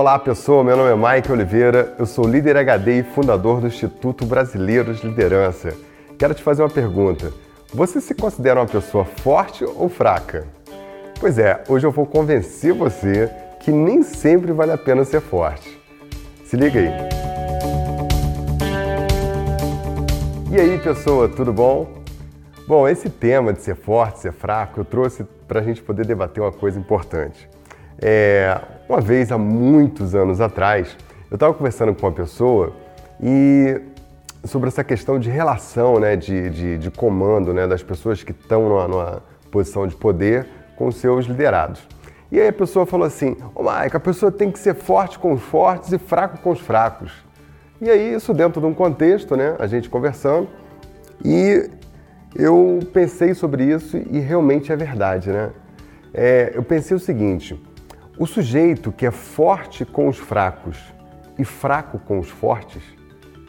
Olá pessoal, meu nome é Mike Oliveira, eu sou líder HD e fundador do Instituto Brasileiro de Liderança. Quero te fazer uma pergunta: você se considera uma pessoa forte ou fraca? Pois é, hoje eu vou convencer você que nem sempre vale a pena ser forte. Se liga aí. E aí pessoa, tudo bom? Bom, esse tema de ser forte, ser fraco, eu trouxe para a gente poder debater uma coisa importante. É, uma vez, há muitos anos atrás, eu estava conversando com uma pessoa e sobre essa questão de relação, né, de, de, de comando, né, das pessoas que estão numa, numa, posição de poder com seus liderados. E aí a pessoa falou assim, ô oh, a pessoa tem que ser forte com os fortes e fraco com os fracos. E aí isso dentro de um contexto, né, a gente conversando, e eu pensei sobre isso e realmente é verdade, né? É, eu pensei o seguinte: o sujeito que é forte com os fracos e fraco com os fortes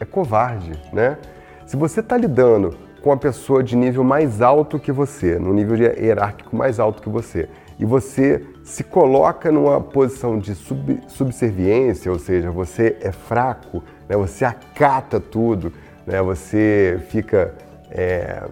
é covarde, né? Se você está lidando com uma pessoa de nível mais alto que você, no nível hierárquico mais alto que você, e você se coloca numa posição de sub, subserviência, ou seja, você é fraco, né? você acata tudo, né? você fica é,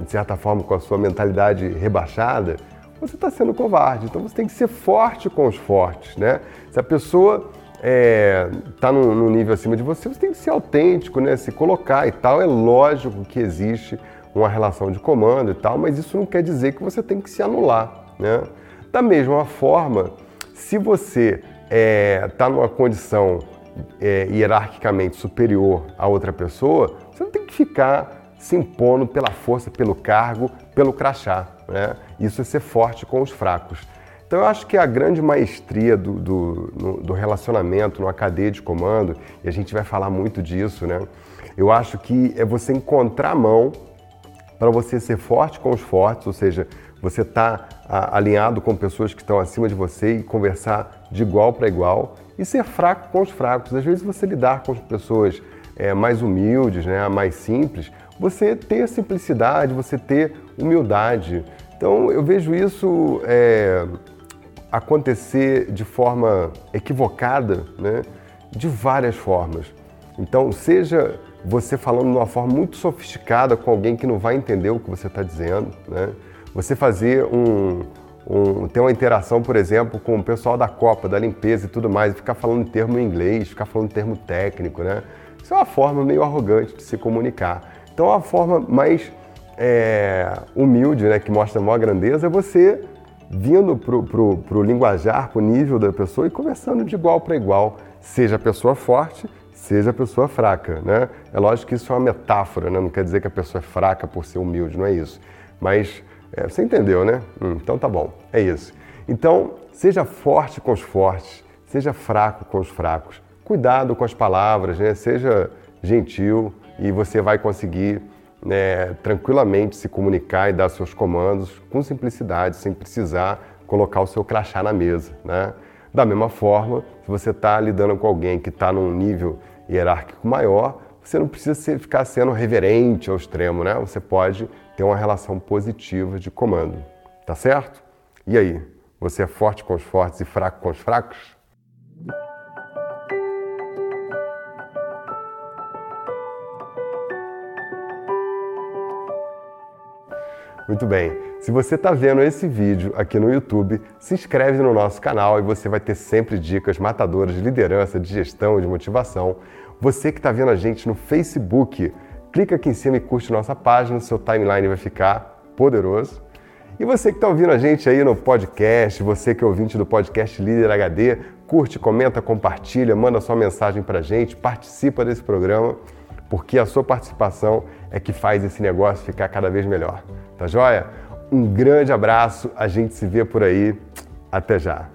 de certa forma, com a sua mentalidade rebaixada, você está sendo covarde. Então você tem que ser forte com os fortes, né? Se a pessoa está é, tá num, nível acima de você, você tem que ser autêntico, né? Se colocar e tal. É lógico que existe uma relação de comando e tal, mas isso não quer dizer que você tem que se anular, né? Da mesma forma, se você está é, tá numa condição é, hierarquicamente superior a outra pessoa, você não tem que ficar se impondo pela força, pelo cargo, pelo crachá. Né? Isso é ser forte com os fracos. Então eu acho que a grande maestria do, do, do, relacionamento numa cadeia de comando, e a gente vai falar muito disso, né? Eu acho que é você encontrar a mão para você ser forte com os fortes, ou seja, você está alinhado com pessoas que estão acima de você e conversar de igual para igual, e ser fraco com os fracos. Às vezes você lidar com pessoas é, mais humildes, né, mais simples, você ter simplicidade, você ter humildade. Então eu vejo isso é, acontecer de forma equivocada, né? de várias formas. Então, seja você falando de uma forma muito sofisticada com alguém que não vai entender o que você está dizendo, né? você fazer um, um, ter uma interação, por exemplo, com o pessoal da Copa, da limpeza e tudo mais, e ficar falando termo em inglês, ficar falando termo técnico, né? Isso é uma forma meio arrogante de se comunicar. Então a forma mais é, humilde, né, que mostra a maior grandeza, é você vindo pro, pro, pro linguajar, pro nível da pessoa e conversando de igual para igual, seja a pessoa forte, seja a pessoa fraca, né? É lógico que isso é uma metáfora, né? Não quer dizer que a pessoa é fraca por ser humilde, não é isso. Mas é, você entendeu, né? Hum, então tá bom, é isso. Então, seja forte com os fortes, seja fraco com os fracos. Cuidado com as palavras, né? Seja gentil, e você vai conseguir né, tranquilamente se comunicar e dar seus comandos com simplicidade, sem precisar colocar o seu crachá na mesa. Né? Da mesma forma, se você está lidando com alguém que está num nível hierárquico maior, você não precisa ser, ficar sendo reverente ao extremo, né? Você pode ter uma relação positiva de comando, tá certo? E aí, você é forte com os fortes e fraco com os fracos? Muito bem. Se você está vendo esse vídeo aqui no YouTube, se inscreve no nosso canal e você vai ter sempre dicas matadoras de liderança, de gestão, de motivação. Você que está vendo a gente no Facebook, clica aqui em cima e curte nossa página, seu timeline vai ficar poderoso. E você que está ouvindo a gente aí no podcast, você que é ouvinte do podcast Líder HD, curte, comenta, compartilha, manda sua mensagem para a gente, participa desse programa, porque a sua participação é que faz esse negócio ficar cada vez melhor. Tá joia? Um grande abraço, a gente se vê por aí. Até já!